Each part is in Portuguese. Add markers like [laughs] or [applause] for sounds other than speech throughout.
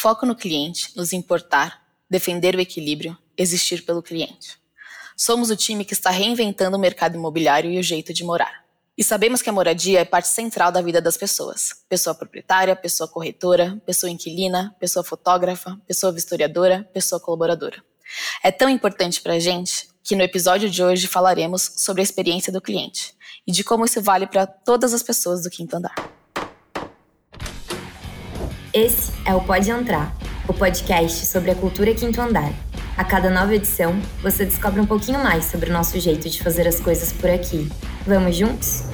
Foco no cliente, nos importar, defender o equilíbrio, existir pelo cliente. Somos o time que está reinventando o mercado imobiliário e o jeito de morar. E sabemos que a moradia é parte central da vida das pessoas. Pessoa proprietária, pessoa corretora, pessoa inquilina, pessoa fotógrafa, pessoa vistoriadora, pessoa colaboradora. É tão importante para a gente que no episódio de hoje falaremos sobre a experiência do cliente e de como isso vale para todas as pessoas do quinto andar. Esse é o Pode Entrar, o podcast sobre a cultura quinto andar. A cada nova edição, você descobre um pouquinho mais sobre o nosso jeito de fazer as coisas por aqui. Vamos juntos?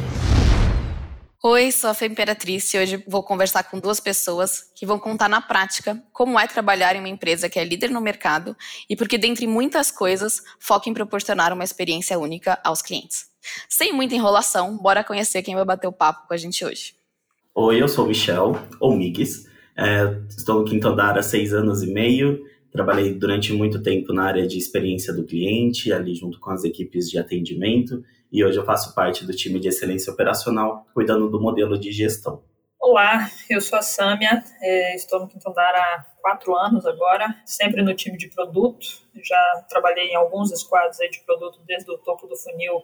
Oi, sou a Fê Imperatriz e hoje vou conversar com duas pessoas que vão contar na prática como é trabalhar em uma empresa que é líder no mercado e porque, dentre muitas coisas, foca em proporcionar uma experiência única aos clientes. Sem muita enrolação, bora conhecer quem vai bater o papo com a gente hoje. Oi, eu sou o Michel, ou Migues. É, estou no quinto andar há seis anos e meio. Trabalhei durante muito tempo na área de experiência do cliente, ali junto com as equipes de atendimento e hoje eu faço parte do time de excelência operacional, cuidando do modelo de gestão. Olá, eu sou a Sâmia, é, estou no Quinto Andar há quatro anos agora, sempre no time de produto. Já trabalhei em alguns squads de produto, desde o topo do funil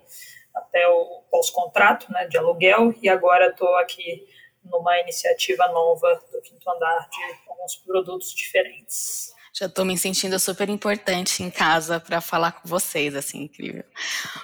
até o pós-contrato, né, de aluguel, e agora estou aqui numa iniciativa nova do Quinto Andar de alguns produtos diferentes. Já estou me sentindo super importante em casa para falar com vocês, assim, incrível.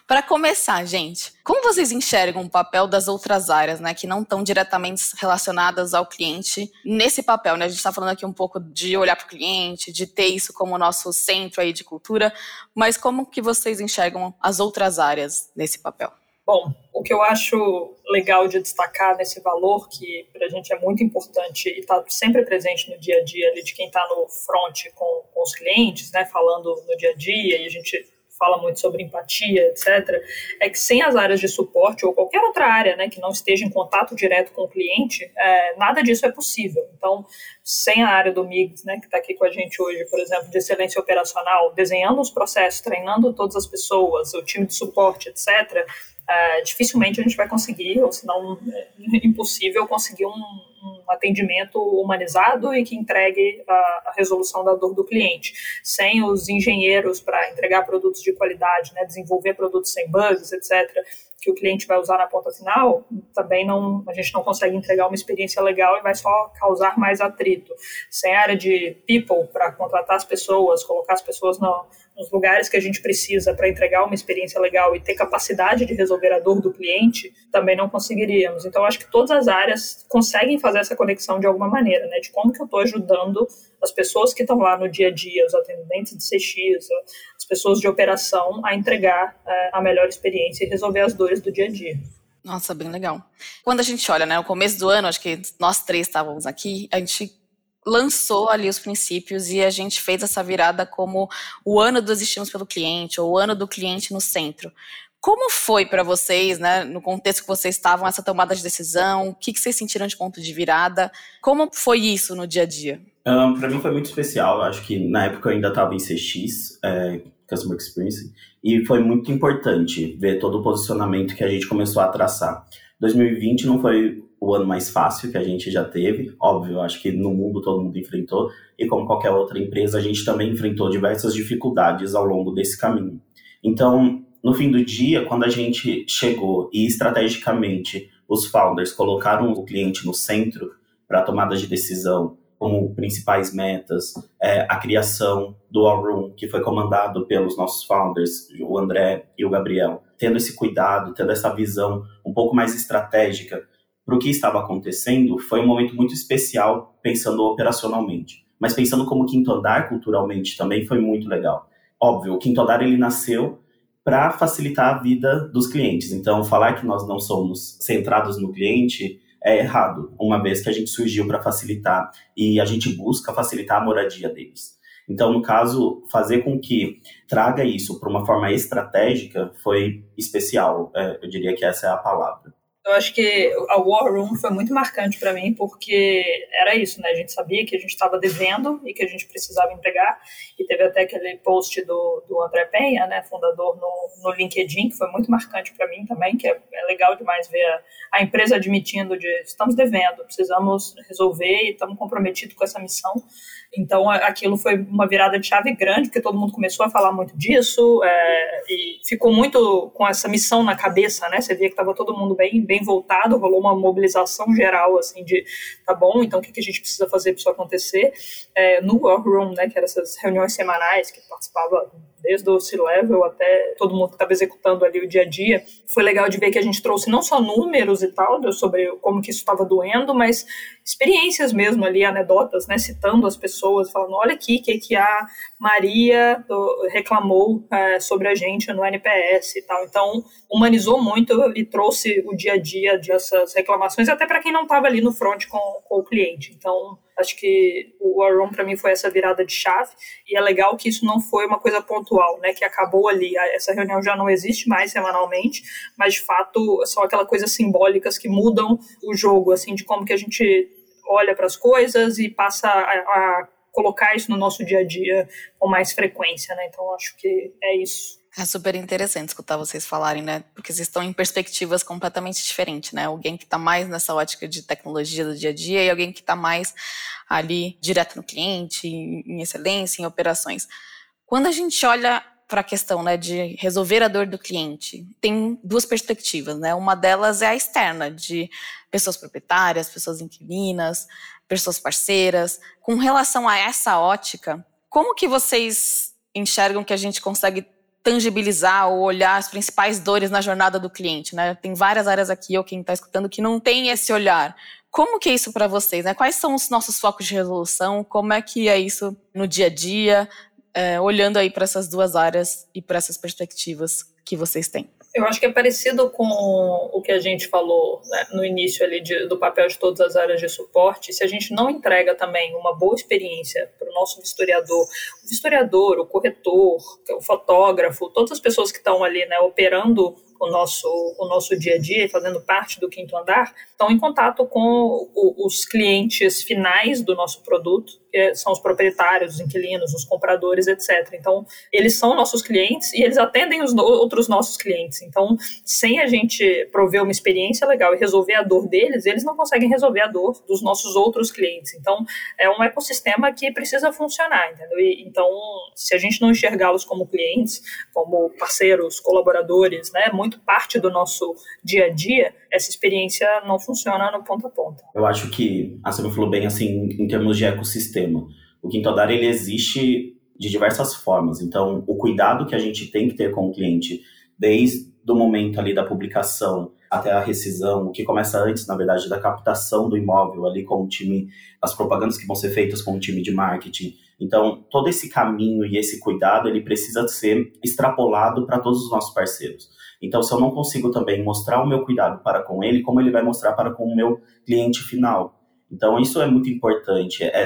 Para começar, gente, como vocês enxergam o papel das outras áreas, né, que não estão diretamente relacionadas ao cliente nesse papel, né? A gente está falando aqui um pouco de olhar para o cliente, de ter isso como nosso centro aí de cultura, mas como que vocês enxergam as outras áreas nesse papel? Bom, o que eu acho legal de destacar nesse valor, que para a gente é muito importante e está sempre presente no dia a dia ali de quem está no front com, com os clientes, né, falando no dia a dia, e a gente fala muito sobre empatia, etc., é que sem as áreas de suporte ou qualquer outra área né, que não esteja em contato direto com o cliente, é, nada disso é possível. Então, sem a área do MIGS, né, que está aqui com a gente hoje, por exemplo, de excelência operacional, desenhando os processos, treinando todas as pessoas, o time de suporte, etc., uh, dificilmente a gente vai conseguir, ou se não é impossível, conseguir um, um, atendimento humanizado e que entregue a, a, resolução da dor do cliente. Sem os engenheiros para entregar produtos de qualidade, né, desenvolver produtos sem bugs, etc., que o cliente vai usar na ponta final, também não, a gente não consegue entregar uma experiência legal e vai só causar mais atrito. Sem área de people para contratar as pessoas, colocar as pessoas no, nos lugares que a gente precisa para entregar uma experiência legal e ter capacidade de resolver a dor do cliente, também não conseguiríamos. Então, acho que todas as áreas conseguem fazer essa conexão de alguma maneira, né? De como que eu estou ajudando as pessoas que estão lá no dia a dia, os atendentes de CX, as pessoas de operação, a entregar é, a melhor experiência e resolver as dores do dia a dia. Nossa, bem legal. Quando a gente olha, né, no começo do ano, acho que nós três estávamos aqui, a gente lançou ali os princípios e a gente fez essa virada como o ano do Existimos pelo Cliente, ou o ano do cliente no centro. Como foi para vocês, né, no contexto que vocês estavam, essa tomada de decisão? O que, que vocês sentiram de ponto de virada? Como foi isso no dia a dia? Um, para mim foi muito especial. Acho que na época eu ainda estava em CX, é, Customer Experience, e foi muito importante ver todo o posicionamento que a gente começou a traçar. 2020 não foi o ano mais fácil que a gente já teve. Óbvio, acho que no mundo todo mundo enfrentou, e como qualquer outra empresa, a gente também enfrentou diversas dificuldades ao longo desse caminho. Então, no fim do dia, quando a gente chegou e estrategicamente os founders colocaram o cliente no centro para tomada de decisão, como principais metas, é, a criação do All Room, que foi comandado pelos nossos founders, o André e o Gabriel, tendo esse cuidado, tendo essa visão um pouco mais estratégica para o que estava acontecendo, foi um momento muito especial pensando operacionalmente. Mas pensando como quinto andar culturalmente também foi muito legal. Óbvio, o quinto andar ele nasceu para facilitar a vida dos clientes. Então, falar que nós não somos centrados no cliente é errado, uma vez que a gente surgiu para facilitar e a gente busca facilitar a moradia deles. Então, no caso, fazer com que traga isso para uma forma estratégica foi especial. É, eu diria que essa é a palavra. Eu acho que a War Room foi muito marcante para mim, porque era isso, né? A gente sabia que a gente estava devendo e que a gente precisava entregar. E teve até aquele post do, do André Penha, né, fundador no, no LinkedIn, que foi muito marcante para mim também, que é, é, legal demais ver a, a empresa admitindo de estamos devendo, precisamos resolver e estamos comprometidos com essa missão. Então, aquilo foi uma virada de chave grande, porque todo mundo começou a falar muito disso é, e ficou muito com essa missão na cabeça, né? Você via que estava todo mundo bem, bem voltado, rolou uma mobilização geral, assim, de tá bom, então o que, que a gente precisa fazer para isso acontecer? É, no War Room, né, que eram essas reuniões semanais que participava desde o C-Level até todo mundo que estava executando ali o dia a dia. Foi legal de ver que a gente trouxe não só números e tal, sobre como que isso estava doendo, mas experiências mesmo ali, anedotas, né, citando as pessoas, falando, olha aqui o que, que a Maria do, reclamou é, sobre a gente no NPS e tal. Então, humanizou muito e trouxe o dia a dia dessas reclamações, até para quem não estava ali no front com, com o cliente. Então, Acho que o Room para mim foi essa virada de chave e é legal que isso não foi uma coisa pontual, né? Que acabou ali. Essa reunião já não existe mais semanalmente, mas de fato são aquelas coisas simbólicas que mudam o jogo, assim, de como que a gente olha para as coisas e passa a, a colocar isso no nosso dia a dia com mais frequência, né? Então acho que é isso. É super interessante escutar vocês falarem, né? Porque vocês estão em perspectivas completamente diferentes, né? Alguém que está mais nessa ótica de tecnologia do dia a dia e alguém que está mais ali direto no cliente, em excelência, em operações. Quando a gente olha para a questão né, de resolver a dor do cliente, tem duas perspectivas, né? Uma delas é a externa, de pessoas proprietárias, pessoas inquilinas, pessoas parceiras. Com relação a essa ótica, como que vocês enxergam que a gente consegue tangibilizar ou olhar as principais dores na jornada do cliente, né? Tem várias áreas aqui, ou quem está escutando, que não tem esse olhar. Como que é isso para vocês? Né? Quais são os nossos focos de resolução? Como é que é isso no dia a dia, é, olhando aí para essas duas áreas e para essas perspectivas que vocês têm? Eu acho que é parecido com o que a gente falou né, no início ali de, do papel de todas as áreas de suporte. Se a gente não entrega também uma boa experiência para o nosso vistoriador, o vistoriador, o corretor, o fotógrafo, todas as pessoas que estão ali né, operando o nosso, o nosso dia a dia, fazendo parte do quinto andar, estão em contato com o, os clientes finais do nosso produto, que são os proprietários, os inquilinos, os compradores, etc. Então, eles são nossos clientes e eles atendem os outros nossos clientes. Então, sem a gente prover uma experiência legal e resolver a dor deles, eles não conseguem resolver a dor dos nossos outros clientes. Então, é um ecossistema que precisa funcionar, entendeu? E, então, se a gente não enxergá-los como clientes, como parceiros, colaboradores, né, muito parte do nosso dia a dia, essa experiência não funciona no ponto a ponto. Eu acho que a Silvia falou bem assim em termos de ecossistema. O Quinto Andar ele existe de diversas formas. Então, o cuidado que a gente tem que ter com o cliente, desde o momento ali da publicação até a rescisão, o que começa antes, na verdade, da captação do imóvel ali com o time, as propagandas que vão ser feitas com o time de marketing. Então, todo esse caminho e esse cuidado, ele precisa ser extrapolado para todos os nossos parceiros. Então, se eu não consigo também mostrar o meu cuidado para com ele, como ele vai mostrar para com o meu cliente final? Então, isso é muito importante, é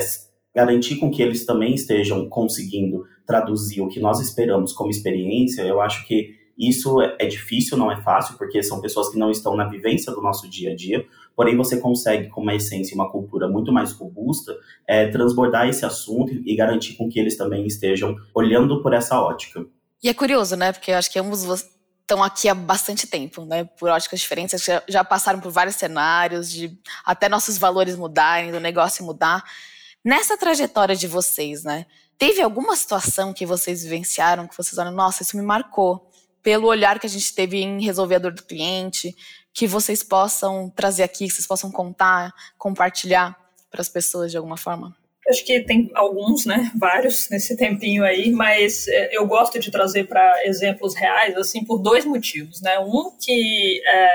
garantir com que eles também estejam conseguindo traduzir o que nós esperamos como experiência. Eu acho que isso é, é difícil, não é fácil, porque são pessoas que não estão na vivência do nosso dia a dia, porém você consegue, com uma essência e uma cultura muito mais robusta, é, transbordar esse assunto e garantir com que eles também estejam olhando por essa ótica. E é curioso, né? Porque eu acho que ambos estão aqui há bastante tempo, né? Por óticas diferentes, já, já passaram por vários cenários, de até nossos valores mudarem, do negócio mudar. Nessa trajetória de vocês, né? Teve alguma situação que vocês vivenciaram que vocês olham, nossa, isso me marcou, pelo olhar que a gente teve em resolver a dor do cliente, que vocês possam trazer aqui, que vocês possam contar, compartilhar para as pessoas de alguma forma? Acho que tem alguns, né? Vários nesse tempinho aí, mas é, eu gosto de trazer para exemplos reais, assim, por dois motivos, né? Um que é,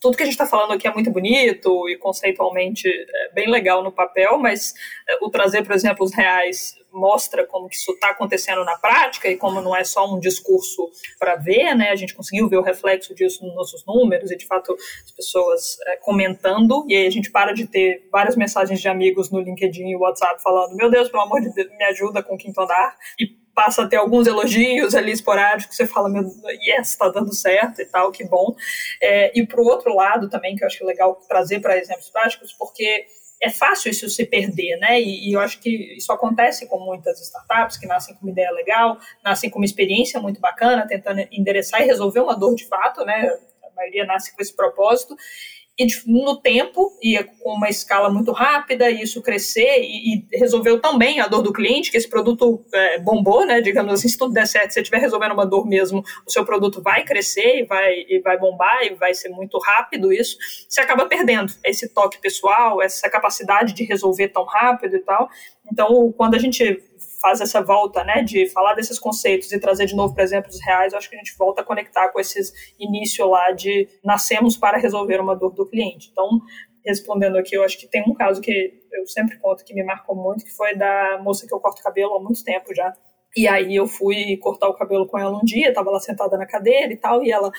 tudo que a gente está falando aqui é muito bonito e conceitualmente é bem legal no papel, mas é, o trazer, por exemplo, os reais mostra como que isso está acontecendo na prática e como não é só um discurso para ver, né? A gente conseguiu ver o reflexo disso nos nossos números e de fato as pessoas é, comentando e aí a gente para de ter várias mensagens de amigos no LinkedIn e WhatsApp falando meu Deus, pelo amor de Deus, me ajuda com o quinto andar e passa a ter alguns elogios ali esporádicos, você fala, meu, yes, tá dando certo e tal, que bom. É, e pro outro lado também, que eu acho legal trazer para exemplos práticos, porque é fácil isso se perder, né? E, e, eu acho que isso acontece com muitas startups que nascem com uma ideia legal, nascem com uma experiência muito bacana, tentando endereçar e resolver uma dor de fato, né? A maioria nasce com esse propósito e no tempo, ia com uma escala muito rápida, e isso crescer, e, e, resolveu também a dor do cliente, que esse produto é, bombou, né? Digamos assim, se tudo der certo, se você estiver resolvendo uma dor mesmo, o seu produto vai crescer e vai, e vai bombar, e vai ser muito rápido isso, você acaba perdendo esse toque pessoal, essa capacidade de resolver tão rápido e tal. Então, quando a gente faz essa volta, né, de falar desses conceitos e trazer de novo para exemplos reais, eu acho que a gente volta a conectar com esses início lá de nascemos para resolver uma dor do cliente. Então, respondendo aqui, eu acho que tem um caso que eu sempre conto que me marcou muito, que foi da moça que eu corto cabelo há muito tempo já, e aí eu fui cortar o cabelo com ela um dia, tava lá sentada na cadeira e tal, e ela,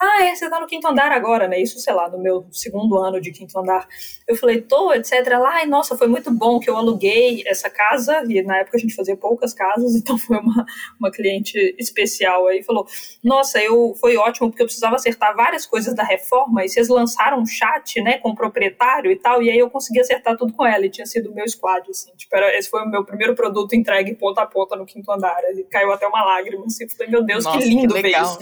ah, é, você tá no quinto andar agora, né? Isso, sei lá, no meu segundo ano de quinto andar. Eu falei, tô, etc. Ela, ai, nossa, foi muito bom que eu aluguei essa casa, e na época a gente fazia poucas casas, [laughs] então foi uma, uma cliente especial aí, falou, nossa, eu, foi ótimo, porque eu precisava acertar várias coisas da reforma, e vocês lançaram um chat, né, com o proprietário e tal, e aí eu consegui acertar tudo com ela, e tinha sido o meu squad, assim, tipo, era, esse foi o meu primeiro produto entregue ponta a ponta no quinto andar andar. Ele caiu até uma lágrima, assim. Falei, meu Deus, Nossa, que lindo que ver isso.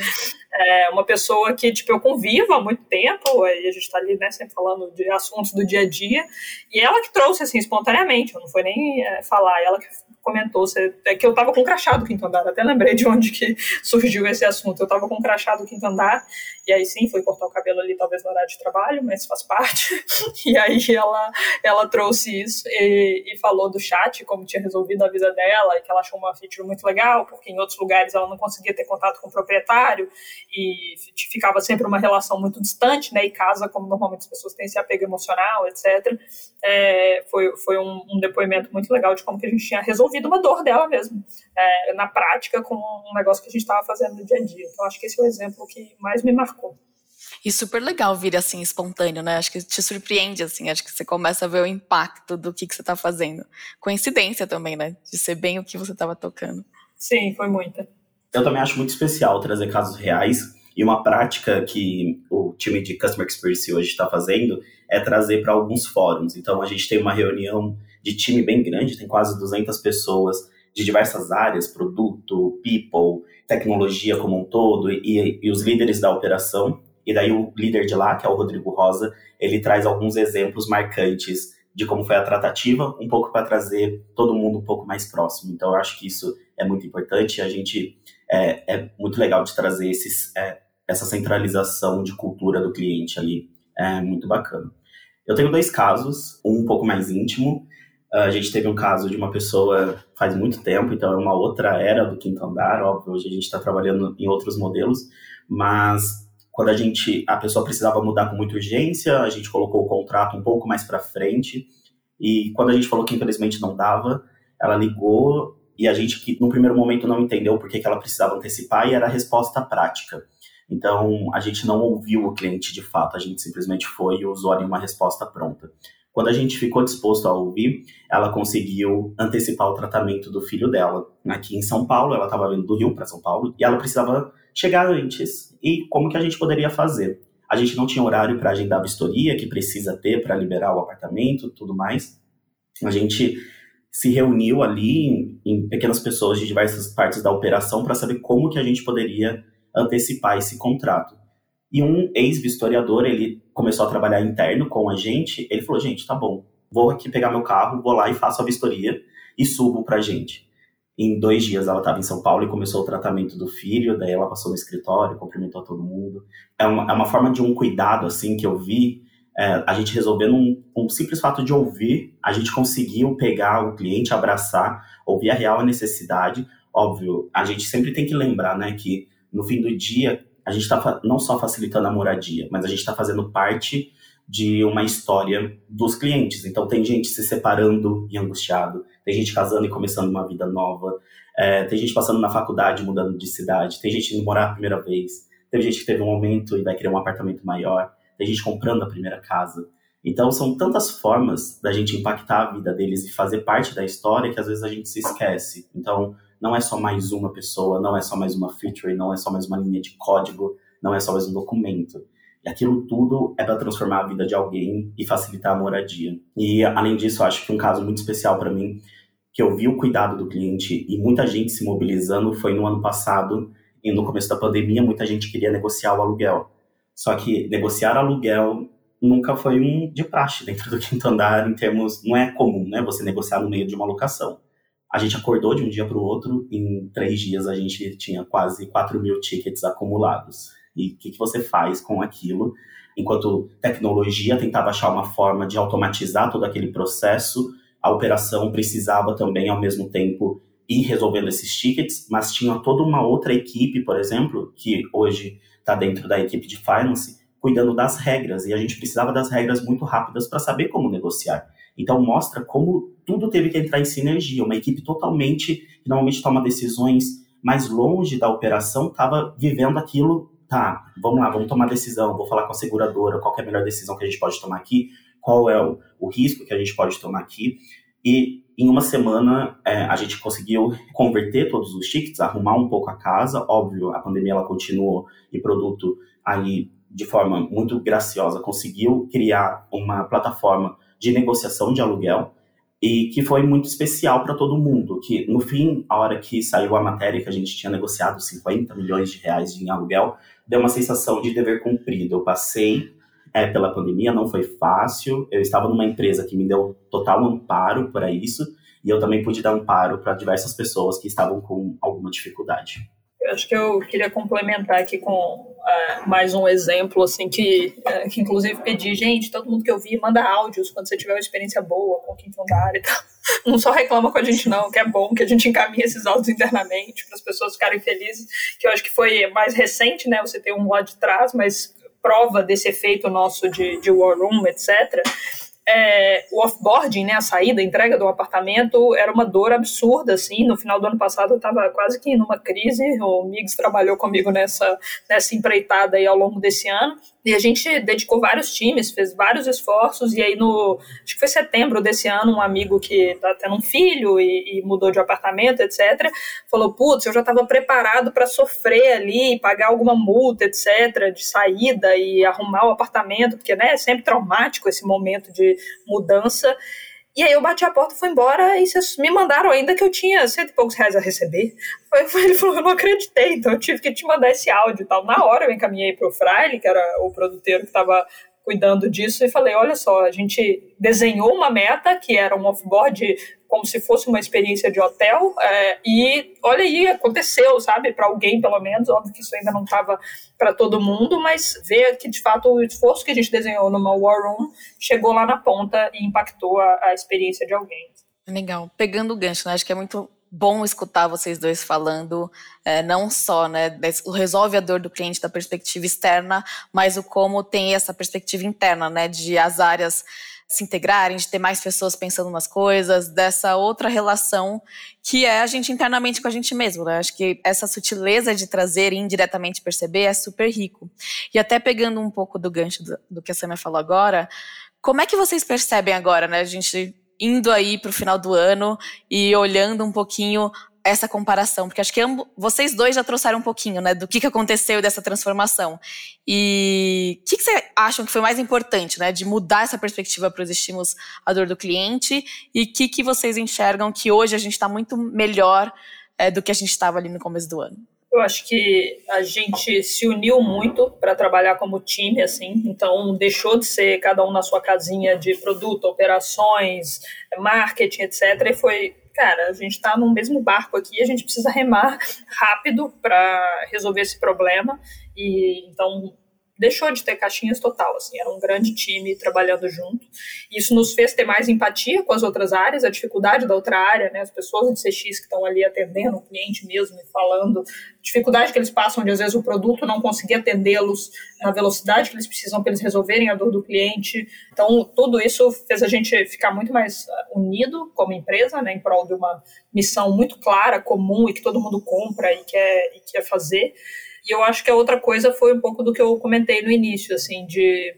É uma pessoa que, tipo, eu convivo há muito tempo, e a gente tá ali, né, sempre falando de assuntos do dia a dia, e ela que trouxe, assim, espontaneamente, não foi nem é, falar, ela que comentou, você, é que eu tava com crachá do quinto andar, até lembrei de onde que [laughs] surgiu esse assunto, eu tava com crachá do quinto andar, e aí sim, foi cortar o cabelo ali, talvez no horário de trabalho, mas faz parte, [laughs] e aí ela, ela trouxe isso e, e falou do chat, como tinha resolvido a vida dela, e que ela achou uma feature muito legal, porque em outros lugares ela não conseguia ter contato com o proprietário, e ficava sempre uma relação muito distante, né, e casa, como normalmente as pessoas têm esse apego emocional, etc., é, foi, foi um, um depoimento muito legal de como que a gente tinha resolvido uma dor dela mesmo, é, na prática, com um negócio que a gente estava fazendo no dia a dia. Então, acho que esse é o exemplo que mais me marcou. E super legal vir assim, espontâneo, né? Acho que te surpreende, assim, acho que você começa a ver o impacto do que, que você está fazendo. Coincidência também, né? De ser bem o que você estava tocando. Sim, foi muita. Eu também acho muito especial trazer casos reais e uma prática que o time de Customer Experience hoje está fazendo é trazer para alguns fóruns. Então, a gente tem uma reunião de time bem grande, tem quase 200 pessoas de diversas áreas, produto, people, tecnologia como um todo, e, e, os líderes da operação. E daí o líder de lá, que é o Rodrigo Rosa, ele traz alguns exemplos marcantes de como foi a tratativa, um pouco para trazer todo mundo um pouco mais próximo. Então, eu acho que isso é muito importante. A gente é, é muito legal de trazer esses, é, essa centralização de cultura do cliente ali. É muito bacana. Eu tenho dois casos, um um pouco mais íntimo a gente teve um caso de uma pessoa faz muito tempo, então é uma outra era do quinto andar, óbvio, hoje a gente está trabalhando em outros modelos, mas quando a gente a pessoa precisava mudar com muita urgência, a gente colocou o contrato um pouco mais para frente, e quando a gente falou que infelizmente não dava, ela ligou e a gente no primeiro momento não entendeu por que ela precisava antecipar e era a resposta prática. Então, a gente não ouviu o cliente de fato, a gente simplesmente foi e usou ali uma resposta pronta. Quando a gente ficou disposto a ouvir, ela conseguiu antecipar o tratamento do filho dela. Aqui em São Paulo, ela estava vindo do Rio para São Paulo e ela precisava chegar antes. E como que a gente poderia fazer? A gente não tinha horário para agendar a vistoria que precisa ter para liberar o apartamento, tudo mais. A gente se reuniu ali em, em pequenas pessoas de diversas partes da operação para saber como que a gente poderia antecipar esse contrato. E um ex-vistoriador, ele começou a trabalhar interno com a gente, ele falou, gente, tá bom, vou aqui pegar meu carro, vou lá e faço a vistoria e subo pra gente. Em dois dias ela estava em São Paulo e começou o tratamento do filho, daí ela passou no escritório, cumprimentou todo mundo. É uma, é uma forma de um cuidado, assim, que eu vi, é, a gente resolvendo um, um simples fato de ouvir, a gente conseguiu pegar o cliente, abraçar, ouvir a real necessidade. Óbvio, a gente sempre tem que lembrar, né, que no fim do dia, a gente está não só facilitando a moradia, mas a gente está fazendo parte de uma história dos clientes. Então, tem gente se separando e angustiado, tem gente casando e começando uma vida nova, é, tem gente passando na faculdade mudando de cidade, tem gente indo morar a primeira vez, tem gente que teve um aumento e vai querer um apartamento maior, tem gente comprando a primeira casa. Então, são tantas formas da gente impactar a vida deles e fazer parte da história que às vezes a gente se esquece. Então, não é só mais uma pessoa, não é só mais uma feature, não é só mais uma linha de código, não é só mais um documento. E aquilo tudo é para transformar a vida de alguém e facilitar a moradia. E, além disso, acho que um caso muito especial para mim, que eu vi o cuidado do cliente e muita gente se mobilizando, foi no ano passado, e no começo da pandemia, muita gente queria negociar o aluguel. Só que negociar aluguel nunca foi um de praxe dentro do quinto andar, em termos. Não é comum, né? Você negociar no meio de uma locação. A gente acordou de um dia para o outro, em três dias a gente tinha quase 4 mil tickets acumulados. E o que, que você faz com aquilo? Enquanto tecnologia tentava achar uma forma de automatizar todo aquele processo, a operação precisava também, ao mesmo tempo, ir resolvendo esses tickets, mas tinha toda uma outra equipe, por exemplo, que hoje está dentro da equipe de finance, cuidando das regras. E a gente precisava das regras muito rápidas para saber como negociar. Então, mostra como tudo teve que entrar em sinergia. Uma equipe totalmente, que normalmente toma decisões mais longe da operação, estava vivendo aquilo tá, vamos lá, vamos tomar decisão, vou falar com a seguradora, qual é a melhor decisão que a gente pode tomar aqui, qual é o, o risco que a gente pode tomar aqui. E em uma semana é, a gente conseguiu converter todos os tickets, arrumar um pouco a casa. Óbvio, a pandemia ela continuou e produto aí de forma muito graciosa conseguiu criar uma plataforma de negociação de aluguel e que foi muito especial para todo mundo. Que no fim, a hora que saiu a matéria que a gente tinha negociado 50 milhões de reais em aluguel, deu uma sensação de dever cumprido. Eu passei é, pela pandemia, não foi fácil. Eu estava numa empresa que me deu total amparo para isso, e eu também pude dar amparo para diversas pessoas que estavam com alguma dificuldade. Eu acho que eu queria complementar aqui com uh, mais um exemplo, assim, que, uh, que inclusive pedi, gente, todo mundo que eu vi, manda áudios quando você tiver uma experiência boa com quinto andar e tal. [laughs] Não só reclama com a gente, não, que é bom que a gente encaminhe esses áudios internamente para as pessoas ficarem felizes, que eu acho que foi mais recente, né? Você tem um lá de trás, mas prova desse efeito nosso de, de War Room, etc o offboarding, né, a saída, a entrega do apartamento, era uma dor absurda, assim, no final do ano passado eu estava quase que numa crise, o Migs trabalhou comigo nessa, nessa empreitada aí ao longo desse ano, e a gente dedicou vários times, fez vários esforços, e aí no, acho que foi setembro desse ano, um amigo que tá tendo um filho e, e mudou de apartamento, etc., falou, putz, eu já estava preparado para sofrer ali, pagar alguma multa, etc., de saída e arrumar o apartamento, porque, né, é sempre traumático esse momento de mudança, e aí eu bati a porta, fui embora e vocês me mandaram ainda que eu tinha cento e poucos reais a receber. Ele falou, [laughs] eu não acreditei, então eu tive que te mandar esse áudio e tal. Na hora eu encaminhei para o Fraile, que era o produtor que estava cuidando disso, e falei, olha só, a gente desenhou uma meta, que era um offboard como se fosse uma experiência de hotel. É, e olha aí, aconteceu, sabe? Para alguém, pelo menos. Óbvio que isso ainda não estava para todo mundo, mas ver que de fato o esforço que a gente desenhou numa War Room chegou lá na ponta e impactou a, a experiência de alguém. Legal. Pegando o gancho, né? Acho que é muito bom escutar vocês dois falando, é, não só, né, o resolve a dor do cliente da perspectiva externa, mas o como tem essa perspectiva interna, né, de as áreas se integrarem, de ter mais pessoas pensando nas coisas, dessa outra relação que é a gente internamente com a gente mesmo. Né? Acho que essa sutileza de trazer e indiretamente perceber é super rico. E até pegando um pouco do gancho do, do que a Samia falou agora, como é que vocês percebem agora, né? A gente indo aí para o final do ano e olhando um pouquinho essa comparação, porque acho que ambos, vocês dois já trouxeram um pouquinho, né, do que, que aconteceu dessa transformação. E o que, que vocês acham que foi mais importante, né, de mudar essa perspectiva para os estímulos à dor do cliente e o que, que vocês enxergam que hoje a gente está muito melhor é, do que a gente estava ali no começo do ano? Eu acho que a gente se uniu muito para trabalhar como time, assim, então deixou de ser cada um na sua casinha de produto, operações, marketing, etc. E foi cara, a gente está no mesmo barco aqui, a gente precisa remar rápido para resolver esse problema. E então deixou de ter caixinhas total, assim, era um grande time trabalhando junto. Isso nos fez ter mais empatia com as outras áreas, a dificuldade da outra área, né, as pessoas de CX que estão ali atendendo o cliente mesmo e falando, dificuldade que eles passam de às vezes o produto não conseguir atendê-los na velocidade que eles precisam para eles resolverem a dor do cliente. Então, tudo isso fez a gente ficar muito mais ah, unido como empresa, né, em prol de uma missão muito clara, comum e que todo mundo compra e quer, e quer fazer. E eu acho que a outra coisa foi um pouco do que eu comentei no início, assim, de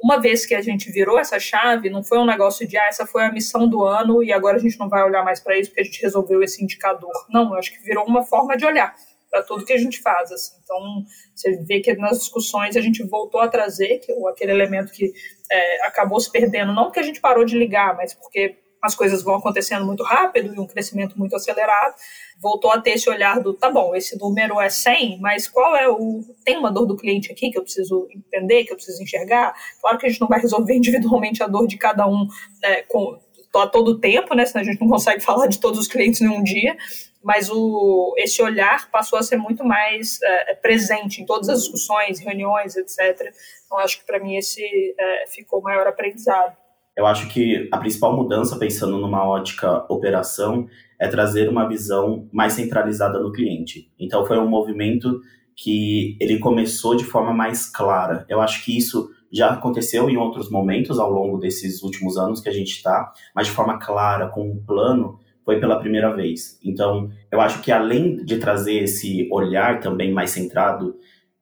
uma vez que a gente virou essa chave, não foi um negócio de, ah, essa foi a missão do ano e agora a gente não vai olhar mais para isso porque a gente resolveu esse indicador. Não, eu acho que virou uma forma de olhar para tudo que a gente faz. Assim. Então, você vê que nas discussões a gente voltou a trazer que, aquele elemento que é, acabou se perdendo, não porque a gente parou de ligar, mas porque as coisas vão acontecendo muito rápido e um crescimento muito acelerado, voltou a ter esse olhar do, tá bom, esse número é 100, mas qual é o... Tem uma dor do cliente aqui que eu preciso entender, que eu preciso enxergar? Claro que a gente não vai resolver [laughs] individualmente a dor de cada um né, com, a todo tempo, né, senão a gente não consegue [laughs] falar de todos os clientes em um dia, mas o, esse olhar passou a ser muito mais é, presente em todas as discussões, reuniões, etc. Então, acho que para mim esse é, ficou o maior aprendizado. Eu acho que a principal mudança, pensando numa ótica operação, é trazer uma visão mais centralizada no cliente. Então, foi um movimento que ele começou de forma mais clara. Eu acho que isso já aconteceu em outros momentos ao longo desses últimos anos que a gente está, mas de forma clara, com um plano, foi pela primeira vez. Então, eu acho que além de trazer esse olhar também mais centrado,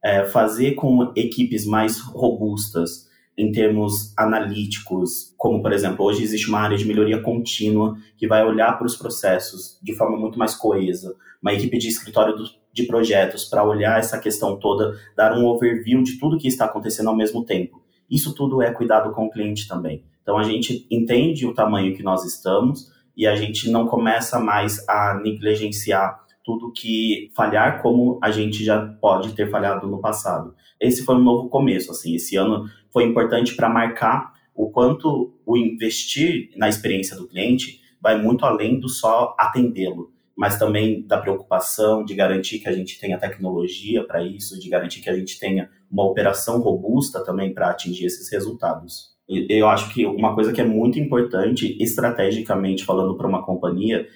é, fazer com equipes mais robustas, em termos analíticos, como por exemplo, hoje existe uma área de melhoria contínua que vai olhar para os processos de forma muito mais coesa, uma equipe de escritório de projetos para olhar essa questão toda, dar um overview de tudo que está acontecendo ao mesmo tempo. Isso tudo é cuidado com o cliente também. Então a gente entende o tamanho que nós estamos e a gente não começa mais a negligenciar tudo que falhar como a gente já pode ter falhado no passado. Esse foi um novo começo, assim, esse ano foi importante para marcar o quanto o investir na experiência do cliente vai muito além do só atendê-lo, mas também da preocupação de garantir que a gente tenha tecnologia para isso, de garantir que a gente tenha uma operação robusta também para atingir esses resultados. Eu acho que uma coisa que é muito importante, estrategicamente falando para uma companhia,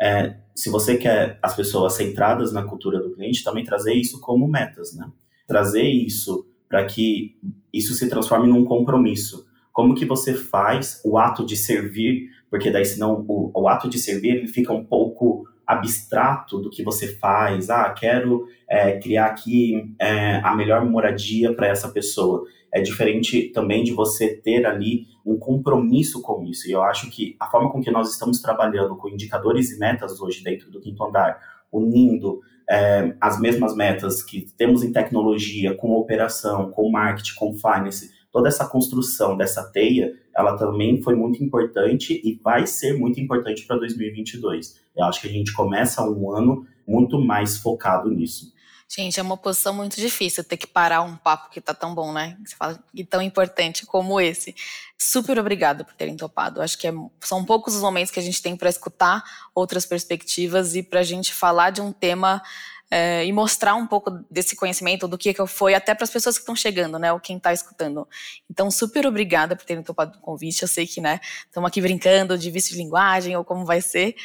é se você quer as pessoas centradas na cultura do cliente, também trazer isso como metas, né? Trazer isso para que isso se transforme num compromisso. Como que você faz o ato de servir, porque daí senão o, o ato de servir ele fica um pouco abstrato do que você faz. Ah, quero é, criar aqui é, a melhor moradia para essa pessoa. É diferente também de você ter ali um compromisso com isso. E eu acho que a forma com que nós estamos trabalhando com indicadores e metas hoje dentro do quinto andar, unindo é, as mesmas metas que temos em tecnologia, com operação, com marketing, com finance, toda essa construção dessa teia, ela também foi muito importante e vai ser muito importante para 2022. Eu acho que a gente começa um ano muito mais focado nisso. Gente, é uma posição muito difícil ter que parar um papo que tá tão bom, né? Você fala, e tão importante como esse. Super obrigada por terem topado. Acho que é, são poucos os momentos que a gente tem para escutar outras perspectivas e para a gente falar de um tema é, e mostrar um pouco desse conhecimento, do que, que foi, até para as pessoas que estão chegando, né, ou quem está escutando. Então, super obrigada por terem topado o convite. Eu sei que, né, estamos aqui brincando de vício de linguagem ou como vai ser.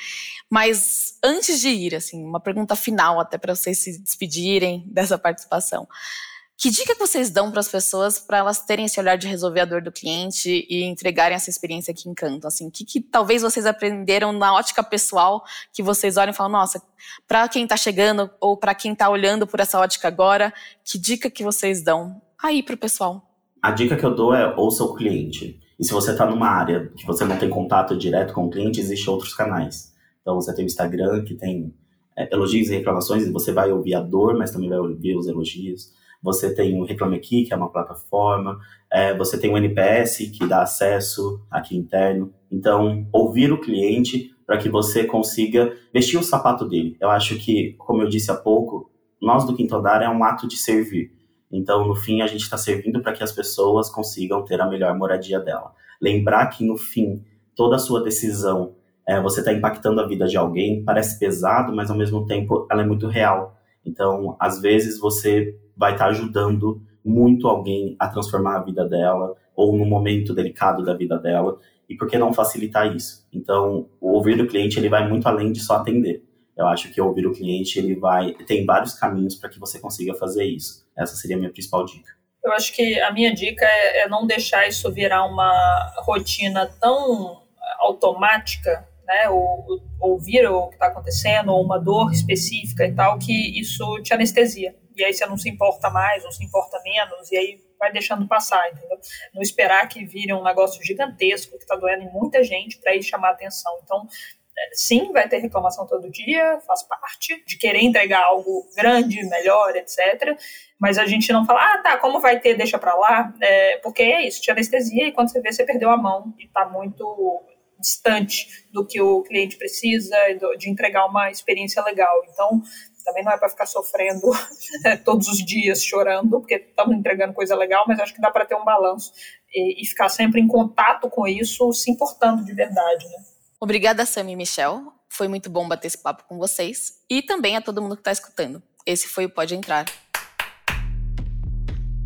Mas antes de ir, assim, uma pergunta final, até para vocês se despedirem dessa participação. Que dica que vocês dão para as pessoas para elas terem esse olhar de resolver a dor do cliente e entregarem essa experiência que encanta? Assim, que, que talvez vocês aprenderam na ótica pessoal que vocês olham e falam, nossa, para quem está chegando ou para quem está olhando por essa ótica agora, que dica que vocês dão aí para o pessoal? A dica que eu dou é ouça o cliente. E se você está numa área que você não tem contato direto com o cliente, existem outros canais. Então você tem o Instagram que tem é, elogios e reclamações e você vai ouvir a dor, mas também vai ouvir os elogios você tem o Reclame Aqui, que é uma plataforma, é, você tem o NPS, que dá acesso aqui interno. Então, ouvir o cliente para que você consiga vestir o sapato dele. Eu acho que, como eu disse há pouco, nós do Quinto Andar é um ato de servir. Então, no fim, a gente está servindo para que as pessoas consigam ter a melhor moradia dela. Lembrar que, no fim, toda a sua decisão, é, você está impactando a vida de alguém, parece pesado, mas ao mesmo tempo ela é muito real. Então, às vezes você vai estar tá ajudando muito alguém a transformar a vida dela ou no momento delicado da vida dela. E por que não facilitar isso? Então, o ouvir do cliente ele vai muito além de só atender. Eu acho que ouvir o cliente ele vai tem vários caminhos para que você consiga fazer isso. Essa seria a minha principal dica. Eu acho que a minha dica é, é não deixar isso virar uma rotina tão automática né, ou, ouvir o que está acontecendo, ou uma dor específica e tal, que isso te anestesia. E aí você não se importa mais, ou se importa menos, e aí vai deixando passar, entendeu? Não esperar que vire um negócio gigantesco que está doendo em muita gente para ir chamar atenção. Então, é, sim, vai ter reclamação todo dia, faz parte de querer entregar algo grande, melhor, etc. Mas a gente não fala, ah, tá, como vai ter, deixa para lá, é, porque é isso, tinha anestesia e quando você vê, você perdeu a mão e está muito distante do que o cliente precisa, de entregar uma experiência legal. Então, também não é para ficar sofrendo é, [laughs] todos os dias, chorando, porque estamos entregando coisa legal, mas acho que dá para ter um balanço e, e, ficar sempre em contato com isso, se importando de verdade. Né? Obrigada, Sam e Michel. Foi muito bom bater esse papo com vocês. E também a todo mundo que está escutando. Esse foi o Pode Entrar.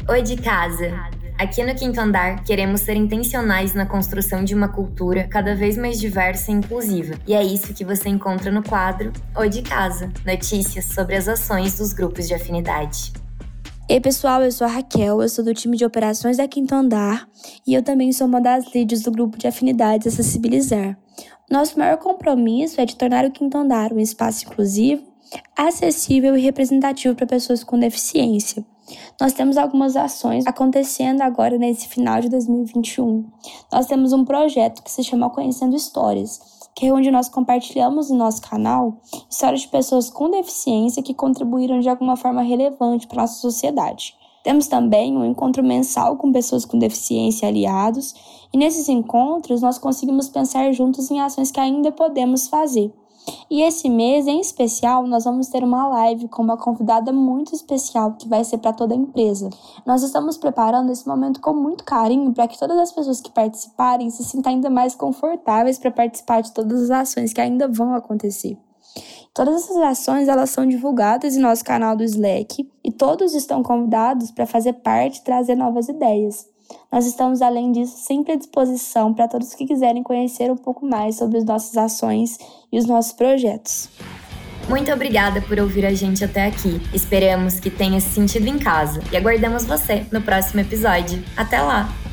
Oi de casa. Aqui no Quinto Andar, queremos ser intencionais na construção de uma cultura cada vez mais diversa e inclusiva. E é isso que você encontra no quadro Oi de Casa notícias sobre as ações dos grupos de afinidade. Ei pessoal, eu sou a Raquel, eu sou do time de operações da Quinto Andar e eu também sou uma das líderes do grupo de afinidades Acessibilizar. Nosso maior compromisso é de tornar o Quinto Andar um espaço inclusivo, acessível e representativo para pessoas com deficiência. Nós temos algumas ações acontecendo agora nesse final de 2021. Nós temos um projeto que se chama Conhecendo Histórias, que é onde nós compartilhamos no nosso canal histórias de pessoas com deficiência que contribuíram de alguma forma relevante para a nossa sociedade. Temos também um encontro mensal com pessoas com deficiência aliados, e nesses encontros nós conseguimos pensar juntos em ações que ainda podemos fazer. E esse mês, em especial, nós vamos ter uma live com uma convidada muito especial que vai ser para toda a empresa. Nós estamos preparando esse momento com muito carinho para que todas as pessoas que participarem se sintam ainda mais confortáveis para participar de todas as ações que ainda vão acontecer. Todas essas ações elas são divulgadas em nosso canal do Slack e todos estão convidados para fazer parte e trazer novas ideias. Nós estamos, além disso, sempre à disposição para todos que quiserem conhecer um pouco mais sobre as nossas ações e os nossos projetos. Muito obrigada por ouvir a gente até aqui. Esperamos que tenha se sentido em casa e aguardamos você no próximo episódio. Até lá!